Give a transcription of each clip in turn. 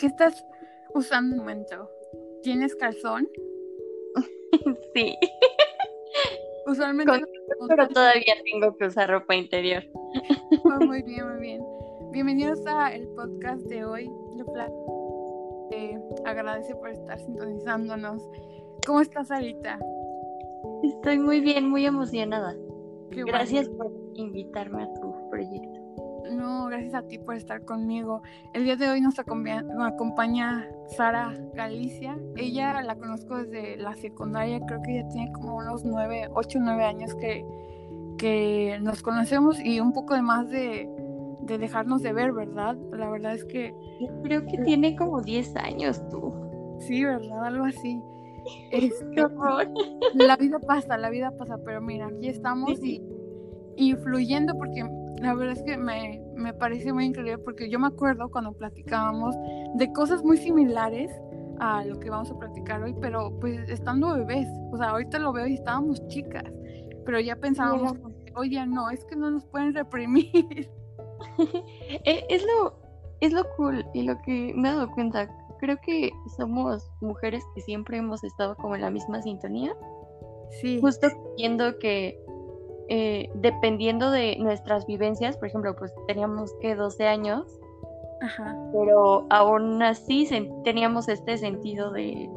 ¿qué estás usando un momento? ¿Tienes calzón? sí. Usualmente. pero todavía tengo que usar ropa interior. Oh, muy bien, muy bien. Bienvenidos a el podcast de hoy. Eh, agradece por estar sintonizándonos. ¿Cómo estás, Arita? Estoy muy bien, muy emocionada. Gracias por invitarme a tu gracias a ti por estar conmigo. El día de hoy nos acompaña, Sara Galicia. Ella la conozco desde la secundaria, creo que ella tiene como unos nueve, ocho, nueve años que, que nos conocemos y un poco de más de, dejarnos de ver, ¿verdad? La verdad es que... creo que tiene como diez años tú. Sí, ¿verdad? Algo así. Es, Qué horror. La vida pasa, la vida pasa, pero mira, aquí estamos y, y fluyendo porque la verdad es que me, me parece muy increíble porque yo me acuerdo cuando platicábamos de cosas muy similares a lo que vamos a platicar hoy, pero pues estando bebés, o sea, ahorita lo veo y estábamos chicas, pero ya pensábamos, oye, no, es que no nos pueden reprimir. E, es lo es lo cool y lo que me he dado cuenta, creo que somos mujeres que siempre hemos estado como en la misma sintonía. Sí. Justo viendo que eh, dependiendo de nuestras vivencias, por ejemplo, pues teníamos que 12 años, pero aún así teníamos este sentido de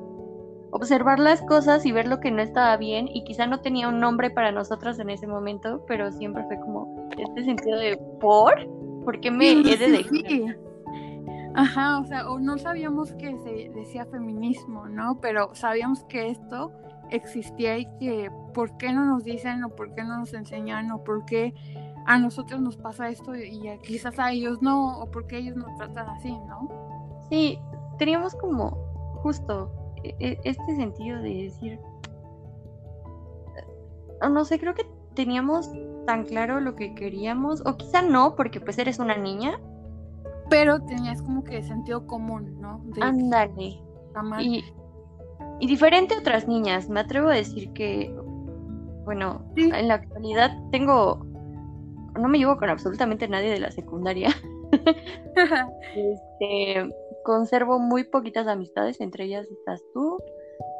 observar las cosas y ver lo que no estaba bien y quizá no tenía un nombre para nosotras en ese momento, pero siempre fue como este sentido de ¿por? ¿Por qué me he de dejar? Ajá, o sea, o no sabíamos que se decía feminismo, ¿no? Pero sabíamos que esto existía y que por qué no nos dicen o por qué no nos enseñan o por qué a nosotros nos pasa esto y quizás a ellos no o por qué ellos nos tratan así, ¿no? Sí, teníamos como justo e, e, este sentido de decir, no sé, creo que teníamos tan claro lo que queríamos o quizá no porque pues eres una niña. Pero tenías como que sentido común, ¿no? Ándale. Y, y diferente a otras niñas, me atrevo a decir que, bueno, en la actualidad tengo, no me llevo con absolutamente nadie de la secundaria. este, conservo muy poquitas amistades, entre ellas estás tú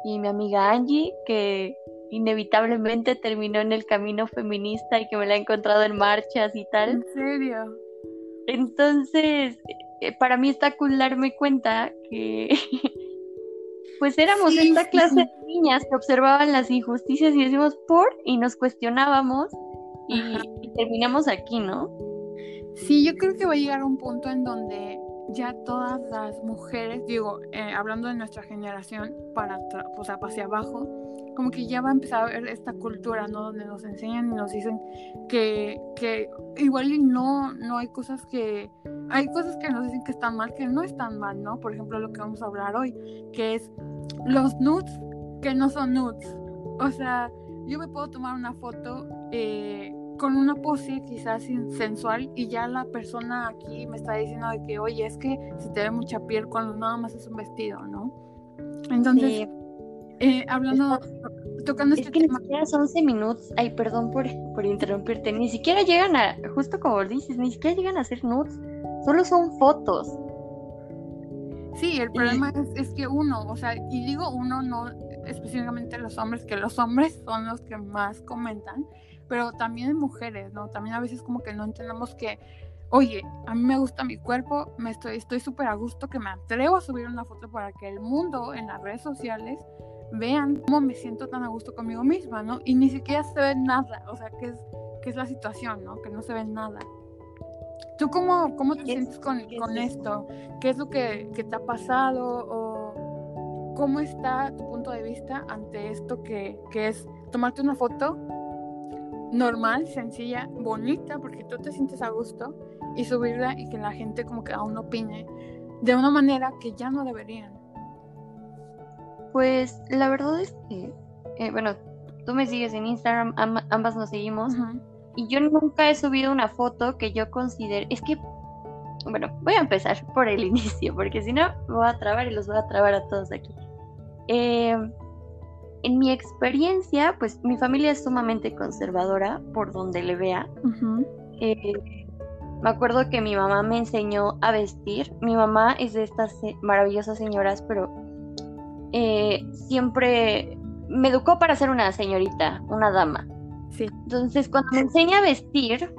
y mi amiga Angie, que inevitablemente terminó en el camino feminista y que me la he encontrado en marchas y tal. ¿En serio? Entonces, eh, para mí está cool darme cuenta que pues éramos esta clase de niñas que observaban las injusticias y decimos por y nos cuestionábamos y, terminamos aquí, ¿no? Sí, yo creo que va a llegar un punto en donde ya todas las mujeres, digo, eh, hablando de nuestra generación, para, o sea, hacia abajo, como que ya va a empezar a ver esta cultura, ¿no? Donde nos enseñan y nos dicen que, que igual y no, no hay cosas que, hay cosas que nos dicen que están mal, que no están mal, ¿no? Por ejemplo, lo que vamos a hablar hoy, que es los nudes que no son nudes. O sea, yo me puedo tomar una foto eh, con una pose quizás sensual y ya la persona aquí me está diciendo de que, oye, es que se te ve mucha piel cuando nada más es un vestido, ¿no? Entonces... Eh, hablando, tocando este es que Ni siquiera son 11 minutos. Ay, perdón por, por interrumpirte. Ni siquiera llegan a, justo como dices, ni siquiera llegan a ser nudes. Solo son fotos. Sí, el problema es, que uno, o sea, y digo uno, no específicamente los hombres, que los hombres son los que más comentan, pero también mujeres, ¿no? También a veces como que no entendemos que, oye, a mí me gusta mi cuerpo, me estoy estoy súper a gusto que me atrevo a subir una foto para que el mundo en las redes sociales vean cómo me siento tan a gusto conmigo misma, ¿no? Y ni siquiera se ve nada, o sea, que es, que es la situación, ¿no? Que no se ve nada. ¿Tú cómo, cómo te sientes con, con esto? ¿Qué es lo que, que, te ha pasado? ¿O cómo está tu punto de vista ante esto que, que es tomarte una foto normal, sencilla, bonita, porque tú te sientes a gusto y subirla y que la gente como que aún opine de una manera que ya no deberían? Pues la verdad es que, eh, bueno, tú me sigues en Instagram, ambas nos seguimos, y yo nunca he subido una foto que yo considere, es que, bueno, voy a empezar por el inicio, porque si no, me voy a trabar y los voy a trabar a todos aquí. Em, en mi experiencia, pues mi familia es sumamente conservadora, por donde le vea. Eh, me acuerdo que mi mamá me enseñó a vestir. Mi mamá es de estas maravillosas señoras, pero eh, siempre me educó para ser una señorita, una dama. Sí. Entonces, cuando me enseña a vestir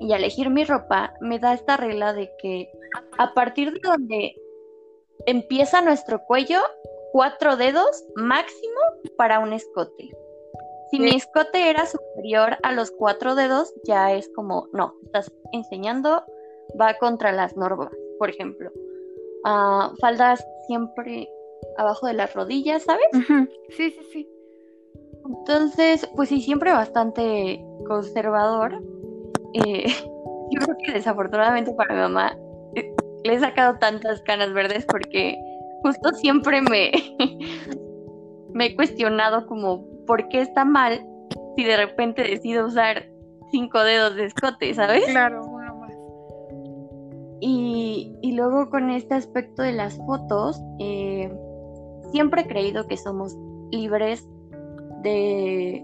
y a elegir mi ropa, me da esta regla de que a partir de donde empieza nuestro cuello, cuatro dedos máximo para un escote. Si mi escote era superior a los cuatro dedos, ya es como, no, estás enseñando, va contra las normas, por ejemplo. Ah, faldas siempre abajo de las rodillas, ¿sabes? Sí, sí, sí. Entonces, pues sí, siempre bastante conservador. Eh, yo creo que desafortunadamente para mi mamá eh, le he sacado tantas canas verdes porque justo siempre me, me he cuestionado como por qué está mal si de repente decido usar cinco dedos de escote, ¿sabes? Claro, uno más. Y, y luego con este aspecto de las fotos, eh, siempre he creído que somos libres de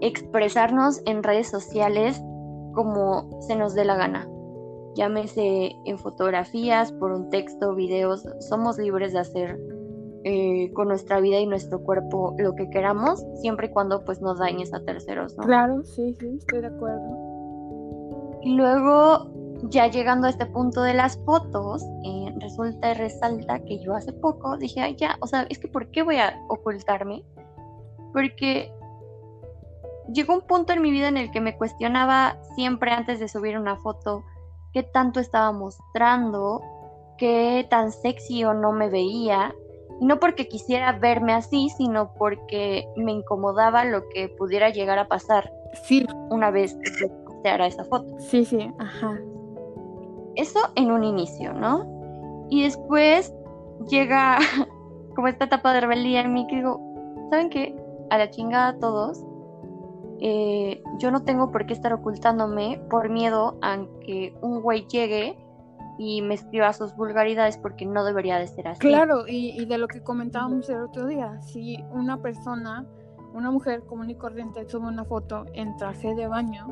expresarnos en redes sociales como se nos dé la gana. Llámese en fotografías, por un texto, videos, somos libres de hacer eh, con nuestra vida y nuestro cuerpo lo que queramos, siempre y cuando pues nos dañes a terceros, ¿no? Claro, sí, sí, estoy de acuerdo. Y luego, ya llegando a este punto de las fotos, eh, resulta y resalta que yo hace poco dije, ay, ya, o sea, es que ¿por qué voy a ocultarme? Porque llegó un punto en mi vida en el que me cuestionaba siempre antes de subir una foto qué tanto estaba mostrando, qué tan sexy o no me veía, no porque quisiera verme así, sino porque me incomodaba lo que pudiera llegar a pasar. Sí. Una vez que se hará esa foto. Sí, sí, ajá. Eso en un inicio, ¿no? Y después llega como esta etapa de rebeldía en mí que digo, ¿saben qué? A la chingada todos. Eh, yo no tengo por qué estar ocultándome por miedo a que un güey llegue y me escriba sus vulgaridades porque no debería de ser así. Claro, y, de lo que comentábamos el otro día, si una persona, una mujer común y corriente sube una foto en traje de baño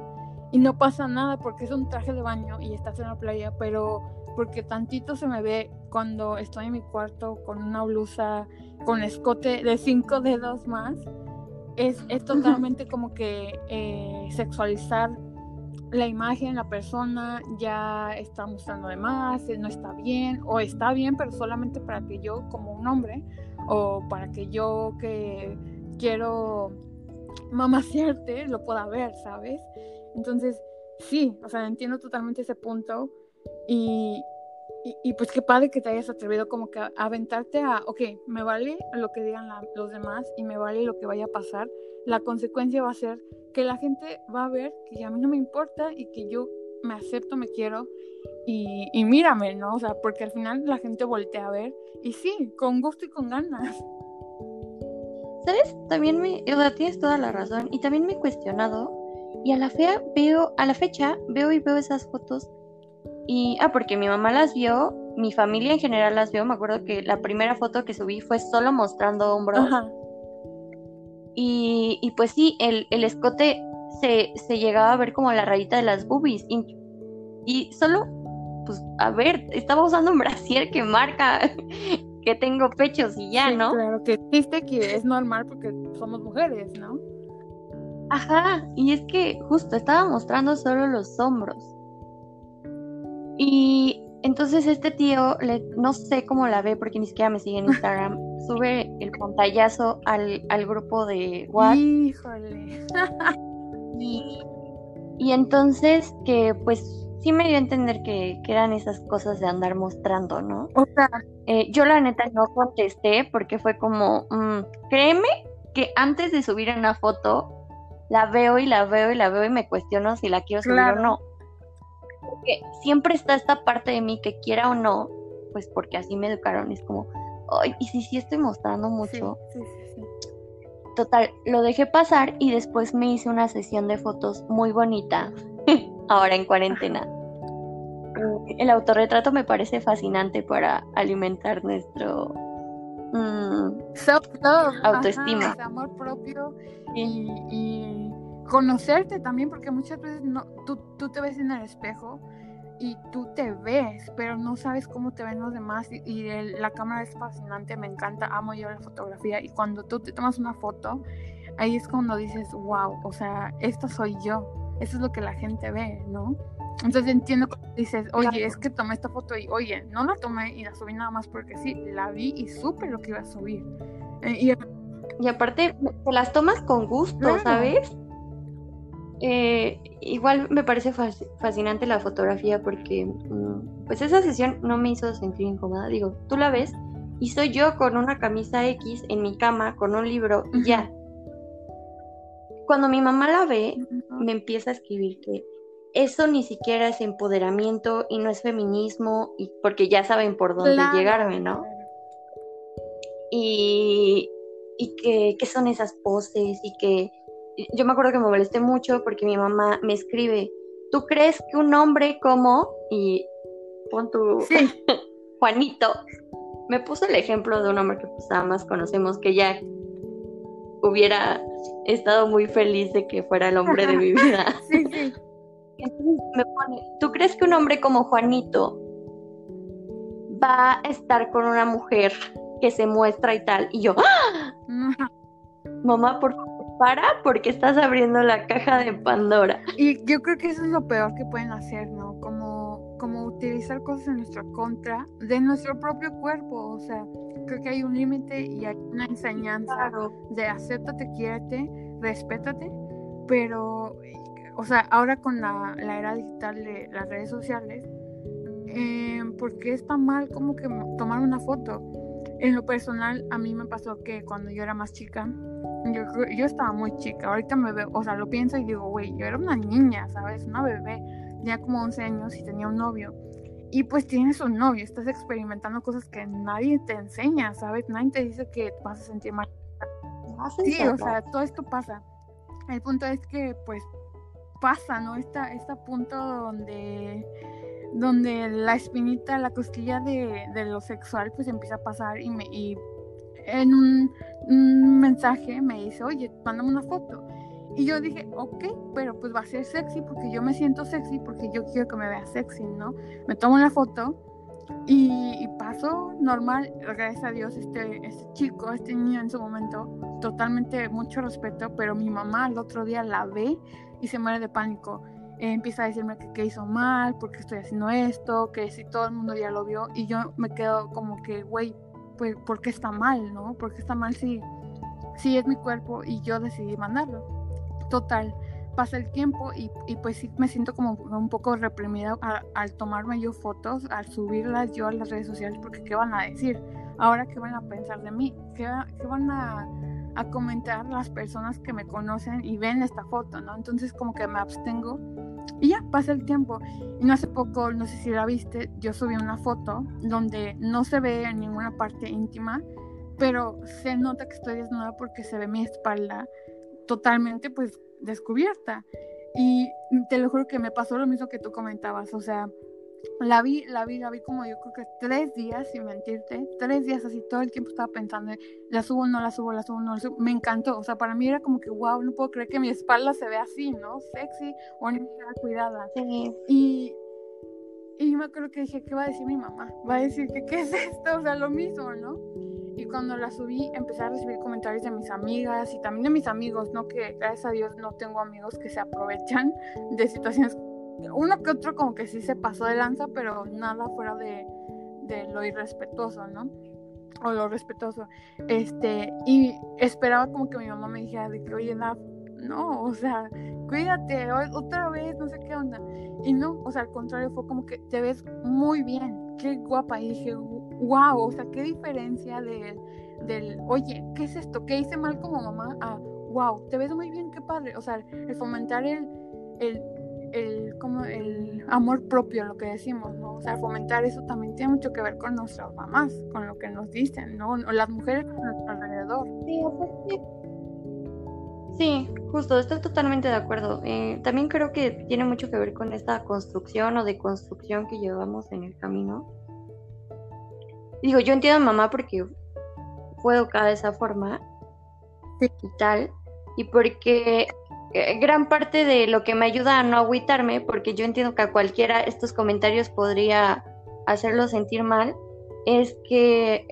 y no pasa nada porque es un traje de baño y estás en la playa, pero porque tantito se me ve cuando estoy en mi cuarto con una blusa con escote de cinco dedos más, es, es totalmente como que eh, sexualizar la imagen, la persona ya está mostrando de más, no está bien, o está bien, pero solamente para que yo como un hombre, o para que yo que quiero mamaciarte lo pueda ver, ¿sabes? Entonces, sí, o sea, entiendo totalmente ese punto y, y, pues qué padre que te hayas atrevido como que a, aventarte a, ok, me vale lo que digan los demás y me vale lo que vaya a pasar. La consecuencia va a ser que la gente va a ver que a mí no me importa y que yo me acepto, me quiero y, y mírame, ¿no? O sea, porque al final la gente voltea a ver y sí, con gusto y con ganas. ¿Sabes? También me, o sea, tienes toda la razón y también me he cuestionado y a la fea veo, a la fecha veo y veo esas fotos y, ah, porque mi mamá las vio, mi familia en general las vio. Me acuerdo que la primera foto que subí fue solo mostrando hombros. Y, y, pues sí, el, el escote se, se, llegaba a ver como la rayita de las boobies. Y, y solo, pues, a ver, estaba usando un brasier que marca que tengo pechos y ya, ¿no? Claro, que existe que es normal porque somos mujeres, ¿no? Ajá, y es que justo estaba mostrando solo los hombros. Y entonces este tío, le, no sé cómo la ve porque ni siquiera me sigue en Instagram, sube el pantallazo al, al grupo de WhatsApp. Híjole. y, y, entonces que pues sí me dio a entender que, que, eran esas cosas de andar mostrando, ¿no? O sea, eh, yo la neta no contesté porque fue como, mm, créeme que antes de subir una foto, la veo y la veo y la veo y me cuestiono si la quiero subir o no porque siempre está esta parte de mí que quiera o no, pues porque así me educaron, es como, ay, y si sí estoy mostrando mucho. Sí, sí, sí, Total, lo dejé pasar y después me hice una sesión de fotos muy bonita, ahora en cuarentena. El autorretrato me parece fascinante para alimentar nuestro mm, autoestima. amor propio y conocerte también, porque muchas veces no, tú, tú te ves en el espejo y tú te ves, pero no sabes cómo te ven los demás y, la cámara es fascinante, me encanta, amo yo la fotografía y cuando tú te tomas una foto, ahí es cuando dices, wow, o sea, esto soy yo, eso es lo que la gente ve, ¿no? Entonces entiendo que dices, oye, es que tomé esta foto y, oye, no la tomé y la subí nada más porque sí, la vi y supe lo que iba a subir. Eh, y, y, aparte, te las tomas con gusto, ¿sabes? Eh, igual me parece fascinante la fotografía porque mm, pues esa sesión no me hizo sentir incómoda. Digo, tú la ves y soy yo con una camisa X en mi cama con un libro y ya. Cuando mi mamá la ve, me empieza a escribir que eso ni siquiera es empoderamiento y no es feminismo, y porque ya saben por dónde llegarme, ¿no? Y, y que, que, son esas poses y que yo me acuerdo que me molesté mucho porque mi mamá me escribe, ¿tú crees que un hombre como, y pon tu Juanito, me puso el ejemplo de un hombre que pues nada más conocemos, que ya hubiera estado muy feliz de que fuera el hombre de mi vida. sí, sí. Entonces me pone, ¿tú crees que un hombre como Juanito va a estar con una mujer que se muestra y tal? Y yo, ¡Ah! mamá, por favor para porque estás abriendo la caja de Pandora. Y yo creo que eso es lo peor que pueden hacer, ¿no? Como, como utilizar cosas en nuestra contra de nuestro propio cuerpo. O sea, creo que hay un límite y hay una enseñanza de acéptate, quiérete, respétate, pero, o sea, ahora con la, la era digital de las redes sociales, eh, ¿por qué está mal como que tomar una foto? En lo personal, a mí me pasó que cuando yo era más chica, yo, yo estaba muy chica, ahorita me veo, o sea, lo pienso y digo, güey, yo era una niña, ¿sabes? Una bebé, tenía como 11 años y tenía un novio. Y pues tienes un novio, estás experimentando cosas que nadie te enseña, ¿sabes? Nadie te dice que vas a sentir mal. Sí, o sea, todo esto pasa. El punto es que, pues, pasa, ¿no? Está, este punto donde, donde la espinita, la costilla de, de, lo sexual, pues empieza a pasar y, me, y en un, mensaje me dice, oye, mándame una foto. Y yo dije, ok, pero pues va a ser sexy porque yo me siento sexy, porque yo quiero que me vea sexy, ¿no? Me tomo una foto y, paso normal, gracias a Dios, este, este chico, este niño en su momento, totalmente mucho respeto, pero mi mamá el otro día la ve y se muere de pánico. Empieza a decirme que, que hizo mal, porque estoy haciendo esto, que si todo el mundo ya lo vio, y yo me quedo como que, güey, pues, ¿por qué está mal, no? ¿Por qué está mal si, si es mi cuerpo y yo decidí mandarlo? Total, pasa el tiempo y, pues sí me siento como un poco reprimida al tomarme yo fotos, al subirlas yo a las redes sociales, porque ¿qué van a decir? Ahora, ¿qué van a pensar de mí? ¿Qué, qué van a, a, comentar las personas que me conocen y ven esta foto, no? Entonces como que me abstengo y ya, pasa el tiempo. Y no hace poco, no sé si la viste, yo subí una foto donde no se ve en ninguna parte íntima, pero se nota que estoy desnuda porque se ve mi espalda totalmente pues descubierta. Y te lo juro que me pasó lo mismo que tú comentabas, o sea, la vi, la vi, la vi como yo creo que tres días, sin mentirte, tres días así, todo el tiempo estaba pensando, la subo, no la subo, la subo, no la subo, me encantó, o sea, para mí era como que, wow, no puedo creer que mi espalda se vea así, ¿no? Sexy, bonita, cuidada. Y, y me acuerdo que dije, ¿qué va a decir mi mamá? Va a decir que, ¿qué es esto? O sea, lo mismo, ¿no? Y cuando la subí, empecé a recibir comentarios de mis amigas y también de mis amigos, ¿no? Que gracias a Dios no tengo amigos que se aprovechan de situaciones uno que otro como que sí se pasó de lanza, pero nada fuera de, lo irrespetuoso, ¿no? O lo respetuoso. Este, y esperaba como que mi mamá me dijera de que, oye, no, o sea, cuídate, otra vez, no sé qué onda. Y no, o sea, al contrario, fue como que te ves muy bien, qué guapa. Y dije, wow, o sea, qué diferencia del, del oye, ¿qué es esto? ¿Qué hice mal como mamá? Ah, wow, te ves muy bien, qué padre. O sea, el fomentar el el, como el amor propio, lo que decimos, ¿no? O sea, fomentar eso también tiene mucho que ver con nuestras mamás, con lo que nos dicen, ¿no? O las mujeres a nuestro alrededor. Sí, sí, justo, estoy totalmente de acuerdo. Eh, también creo que tiene mucho que ver con esta construcción o deconstrucción que llevamos en el camino. Digo, yo entiendo a mamá porque fue educada de esa forma y tal, y porque gran parte de lo que me ayuda a no agüitarme, porque yo entiendo que a cualquiera estos comentarios podría hacerlo sentir mal, es que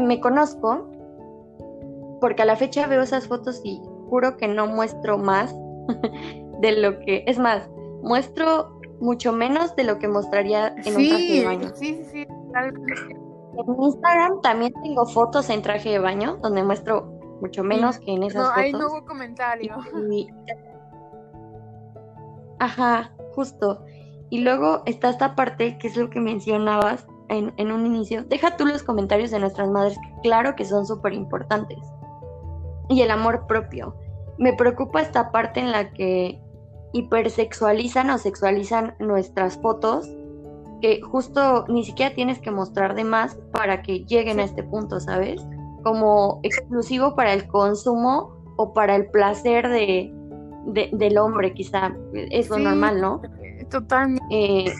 me conozco, porque a la fecha veo esas fotos y juro que no muestro más de lo que, es más, muestro mucho menos de lo que mostraría en un traje de baño. Sí, sí, sí. En Instagram también tengo fotos en traje de baño donde muestro mucho menos que en esas no, fotos. Ahí no hubo comentario. Ajá, justo. Y luego está esta parte que es lo que mencionabas en, en un inicio. Deja tú los comentarios de nuestras madres, claro que son súper importantes. Y el amor propio. Me preocupa esta parte en la que hipersexualizan o sexualizan nuestras fotos que justo ni siquiera tienes que mostrar de más para que lleguen a este punto, ¿sabes? Como exclusivo para el consumo o para el placer de, del hombre, quizá. Es lo normal, ¿no? Totalmente. Eh,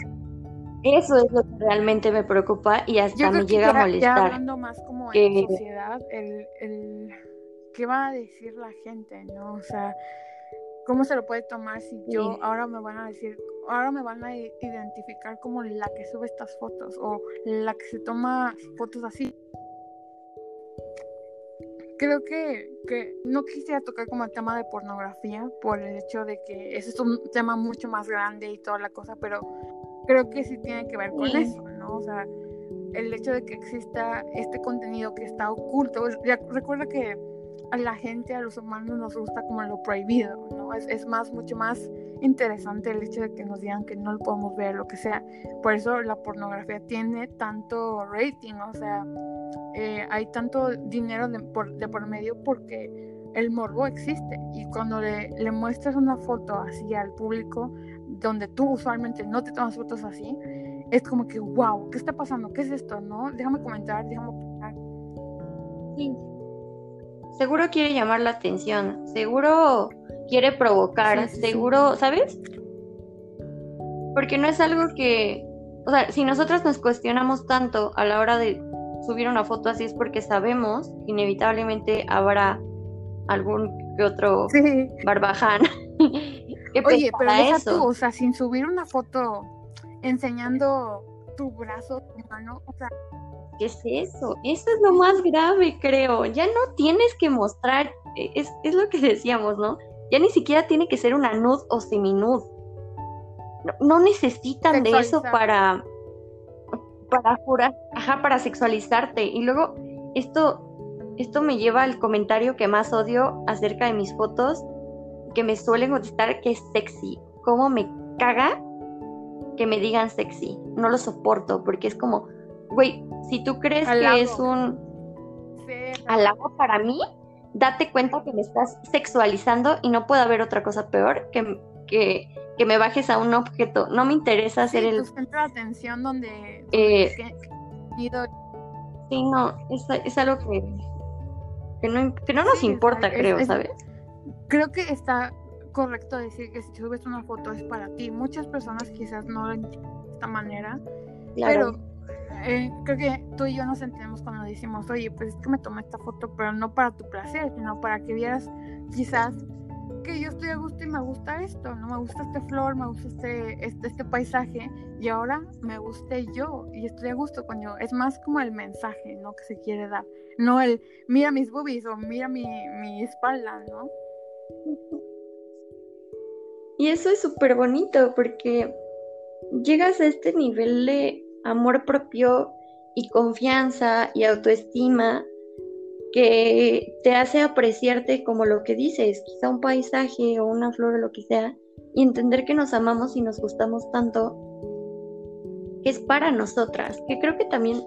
eso es lo que realmente me preocupa y hasta me llega a molestar. Ya hablando más como en sociedad, el, el, ¿qué va a decir la gente, no? O sea, ¿cómo se lo puede tomar si yo ahora me van a decir, ahora me van a identificar como la que sube estas fotos o la que se toma fotos así. Creo que, que no quisiera tocar como el tema de pornografía por el hecho de que ese es un tema mucho más grande y toda la cosa, pero creo que sí tiene que ver con eso, ¿no? O sea, el hecho de que exista este contenido que está oculto. Recuerda que a la gente, a los humanos nos gusta como lo prohibido, ¿no? Es, es más, mucho más interesante el hecho de que nos digan que no lo podemos ver, lo que sea. Por eso la pornografía tiene tanto rating, o sea, eh, hay tanto dinero de por, de por, medio porque el morbo existe. Y cuando le, le muestras una foto así al público, donde tú usualmente no te tomas fotos así, es como que, wow, ¿qué está pasando? ¿Qué es esto? ¿No? Déjame comentar, déjame opinar. Seguro quiere llamar la atención, seguro quiere provocar, seguro, ¿sabes? Porque no es algo que, o sea, si nosotros nos cuestionamos tanto a la hora de subir una foto así es porque sabemos inevitablemente habrá algún que otro barbaján. Oye, pero deja tú, o sea, sin subir una foto enseñando tu brazo, tu mano, o sea, ¿qué es eso? Eso es lo más grave, creo. Ya no tienes que mostrar, e, es, es lo que decíamos, ¿no? Ya ni siquiera tiene que ser una nud o seminud. No, no necesitan de eso para para jurar, ajá, para sexualizarte. Y luego esto esto me lleva al comentario que más odio acerca de mis fotos, que me suelen contestar que es sexy. ¿Cómo me caga que me digan sexy? No lo soporto porque es como, güey, si tú crees que es un halago para mí, date cuenta que me estás sexualizando y no puede haber otra cosa peor que, que, que me bajes a un objeto. No me interesa hacer el... centro de atención donde... Eh, sí, no, es, es algo que, que, no, que no nos importa, creo, ¿sabes? Creo que está correcto decir que si subes una foto es para ti. Muchas personas quizás no lo entienden de esta manera, pero eh, creo que tú y yo nos entendemos cuando decimos, oye, pues es que me tomé esta foto, pero no para tu placer, sino para que vieras quizás que yo estoy a gusto y me gusta esto, ¿no? Me gusta este flor, me gusta este, este, este paisaje y ahora me guste yo y estoy a gusto con yo. Es más como el mensaje, ¿no? Que se quiere dar, no el mira mis boobies o mira mi, mi espalda, ¿no? Y eso es súper bonito porque llegas a este nivel de amor propio y confianza y autoestima que te hace apreciarte como lo que dices, quizá un paisaje o una flor o lo que sea, y entender que nos amamos y nos gustamos tanto, que es para nosotras, que creo que también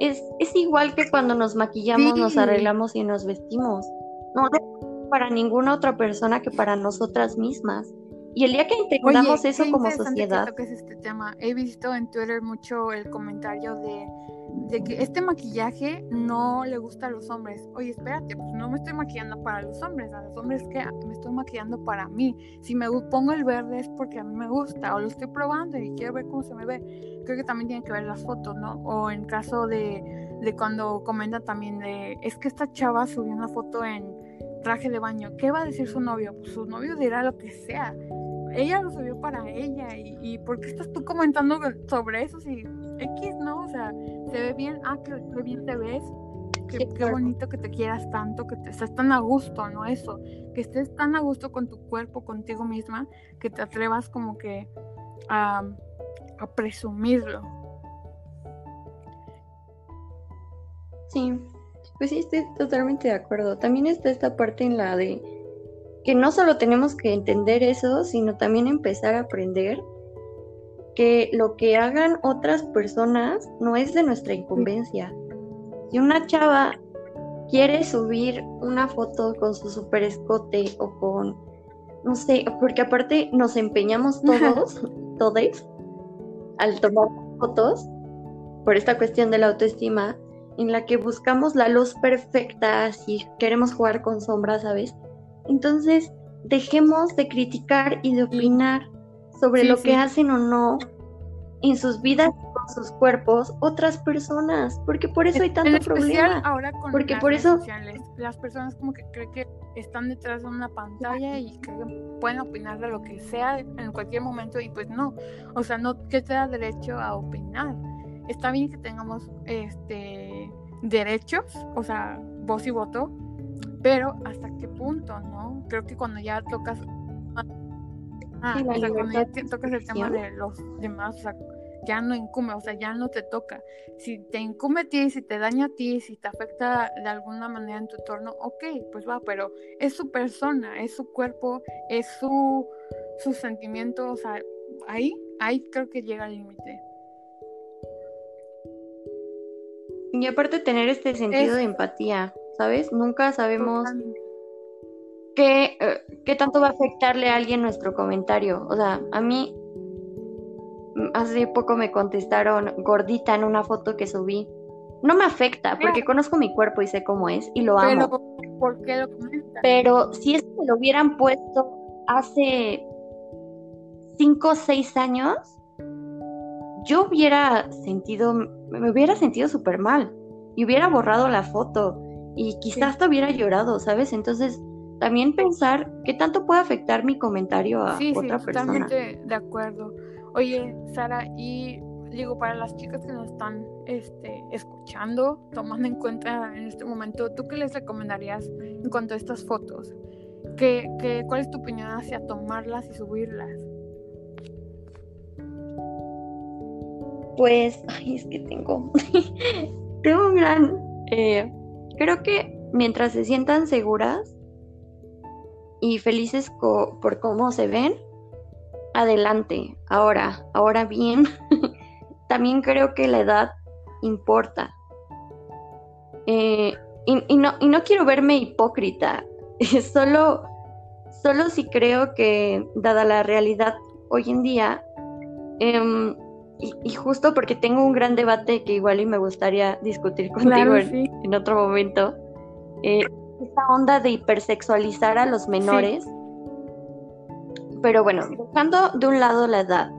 es, es igual que cuando nos maquillamos, nos arreglamos y nos vestimos. No, no para ninguna otra persona que para nosotras mismas. Y el día que entendamos eso como sociedad. Que es este tema. He visto en Twitter mucho el comentario de, de, que este maquillaje no le gusta a los hombres. Oye, espérate, pues no me estoy maquillando para los hombres. A los hombres que me estoy maquillando para mí. Si me pongo el verde es porque a mí me gusta o lo estoy probando y quiero ver cómo se me ve. Creo que también tiene que ver las fotos, ¿no? O en caso de, de cuando comenta también de es que esta chava subió una foto en traje de baño, ¿qué va a decir su novio? Pues su novio dirá lo que sea. Ella lo subió para ella y, y ¿por qué estás tú comentando sobre eso si X, no? O sea, se ve bien, ah, que, bien te ves, Qué, bonito que te quieras tanto, que te estés tan a gusto, ¿no? Eso, que estés tan a gusto con tu cuerpo, contigo misma, que te atrevas como que a, a presumirlo. Sí, pues sí, estoy totalmente de acuerdo. También está esta parte en la de que no solo tenemos que entender eso, sino también empezar a aprender que lo que hagan otras personas no es de nuestra incumbencia. Si una chava quiere subir una foto con su super escote o con, no sé, porque aparte nos empeñamos todos, todos, al tomar fotos, por esta cuestión de la autoestima, en la que buscamos la luz perfecta, si queremos jugar con sombras, ¿sabes? Entonces, dejemos de criticar y de opinar sobre lo que hacen o no en sus vidas con sus cuerpos otras personas, porque por eso hay tanto problema. Ahora con porque por eso sociales, las personas como que creen que están detrás de una pantalla y que pueden opinar de lo que sea en cualquier momento y pues no, o sea, no que te da derecho a opinar. Está bien que tengamos este derechos, o sea, voz y voto, pero hasta qué punto, ¿no? Creo que cuando ya tocas Ah, o sea, cuando ya tocas el tema de los demás, o sea, ya no incumbe, o sea, ya no te toca. Si te incumbe a ti, si te daña a ti, si te afecta de alguna manera en tu entorno, ok, pues va, pero es su persona, es su cuerpo, es su, su sentimiento, o sea, ahí, ahí creo que llega el límite. Y aparte tener este sentido de empatía, ¿sabes? Nunca sabemos qué, eh, qué tanto va a afectarle a alguien nuestro comentario. O sea, a mí hace poco me contestaron gordita en una foto que subí. No me afecta porque conozco mi cuerpo y sé cómo es y lo amo. Pero, ¿por qué lo Pero si es que lo hubieran puesto hace cinco o seis años, yo hubiera sentido, me hubiera sentido súper mal y hubiera borrado la foto y quizás hasta hubiera llorado, ¿sabes? Entonces, también pensar qué tanto puede afectar mi comentario a otra sí, persona. Totalmente de acuerdo. Oye, Sara, y digo, para las chicas que nos están este, escuchando, tomando en cuenta en este momento, ¿tú qué les recomendarías en cuanto a estas fotos? ¿Qué, qué, cuál es tu opinión hacia tomarlas y subirlas? Pues, ay, es que tengo, tengo un gran, eh, creo que mientras se sientan seguras y felices por cómo se ven, adelante. Ahora, ahora bien, también creo que la edad importa. Eh, y, no, quiero verme hipócrita, solo, solo si creo que, dada la realidad hoy en día, em, y, justo porque tengo un gran debate que igual y me gustaría discutir contigo en, otro momento, eh, esta onda de hipersexualizar a los menores. Pero bueno, dejando de un lado la edad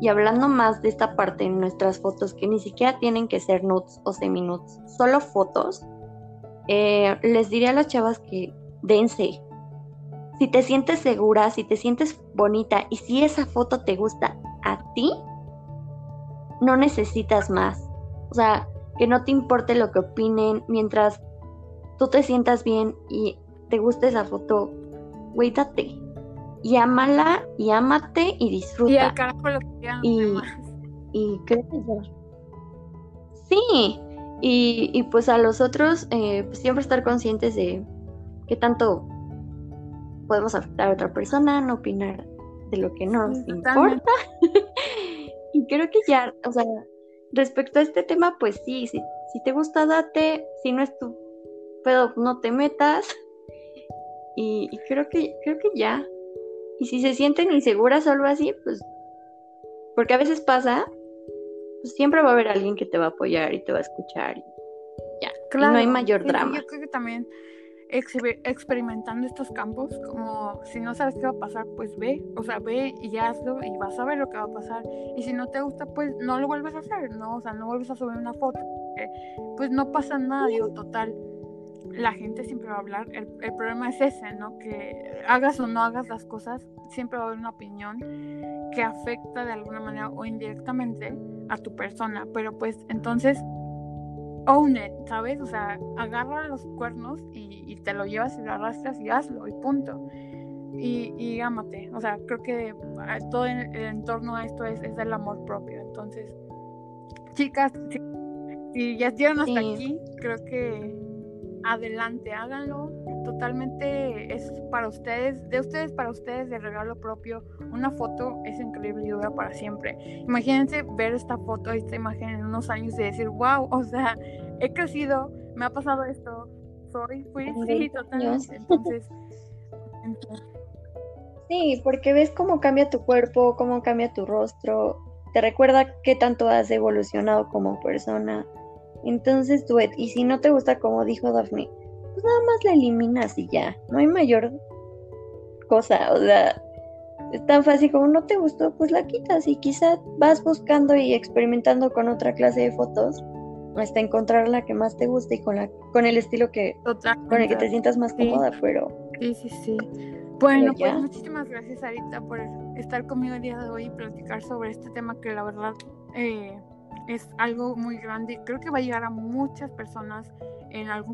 y hablando más de esta parte en nuestras fotos, que ni siquiera tienen que ser nudes o semi-nudes, solo fotos, eh, les diría a las chavas que dense. Si te sientes segura, si te sientes bonita y si esa foto te gusta a ti, no necesitas más. O sea, que no te importe lo que opinen mientras tú te sientas bien y te guste esa foto, güey, y amala y amate y disfruta. Y al carajo lo que y, y creo que ya. Sí, y, y, pues a los otros eh, pues siempre estar conscientes de qué tanto podemos afectar a otra persona, no opinar de lo que no nos importa. Y creo que ya, o sea, respecto a este tema, pues sí, si, si te gusta, date, si no es tu pedo, no te metas. Y, y creo que, creo que ya, y si se sienten inseguras o algo así, pues, porque a veces pasa, pues siempre va a haber alguien que te va a apoyar y te va a escuchar. Y ya, claro, no hay mayor drama. Yo creo que también experimentando estos campos, como si no sabes qué va a pasar, pues ve, o sea, ve y hazlo y vas a ver lo que va a pasar. Y si no te gusta, pues no lo vuelves a hacer, ¿no? O sea, no vuelves a subir una foto, pues no pasa nada, digo, total. la gente siempre va a hablar. El, el, problema es ese, ¿no? Que hagas o no hagas las cosas, siempre va a haber una opinión que afecta de alguna manera o indirectamente a tu persona. Pero pues entonces, own it, ¿sabes? O sea, agarra los cuernos y, y te lo llevas y lo arrastras y hazlo y punto. Y, y ámate. O sea, creo que ah, todo el, entorno a esto es, es el amor propio. Entonces, chicas, si, ya estuvieron hasta aquí, creo que adelante, háganlo. Totalmente es para ustedes, de ustedes para ustedes, de regalo propio. Una foto es increíble y dura para siempre. Imagínense ver esta foto, esta imagen en unos años y decir, wow, o sea, he crecido, me ha pasado esto, soy, fui, sí, totalmente. Entonces, Sí, porque ves cómo cambia tu cuerpo, cómo cambia tu rostro, te recuerda qué tanto has evolucionado como persona. Entonces, tú, y si no te gusta como dijo Daphne, pues nada más la eliminas y ya, no hay mayor cosa, o sea, es tan fácil como no te gustó, pues la quitas y quizá vas buscando y experimentando con otra clase de fotos hasta encontrar la que más te guste y con la con el estilo que con el que te sientas más cómoda, pero sí, sí, sí. Bueno, pues muchísimas gracias Arita por estar conmigo el día de hoy y platicar sobre este tema que la verdad eh, es algo muy grande. Creo que va a llegar a muchas personas en algún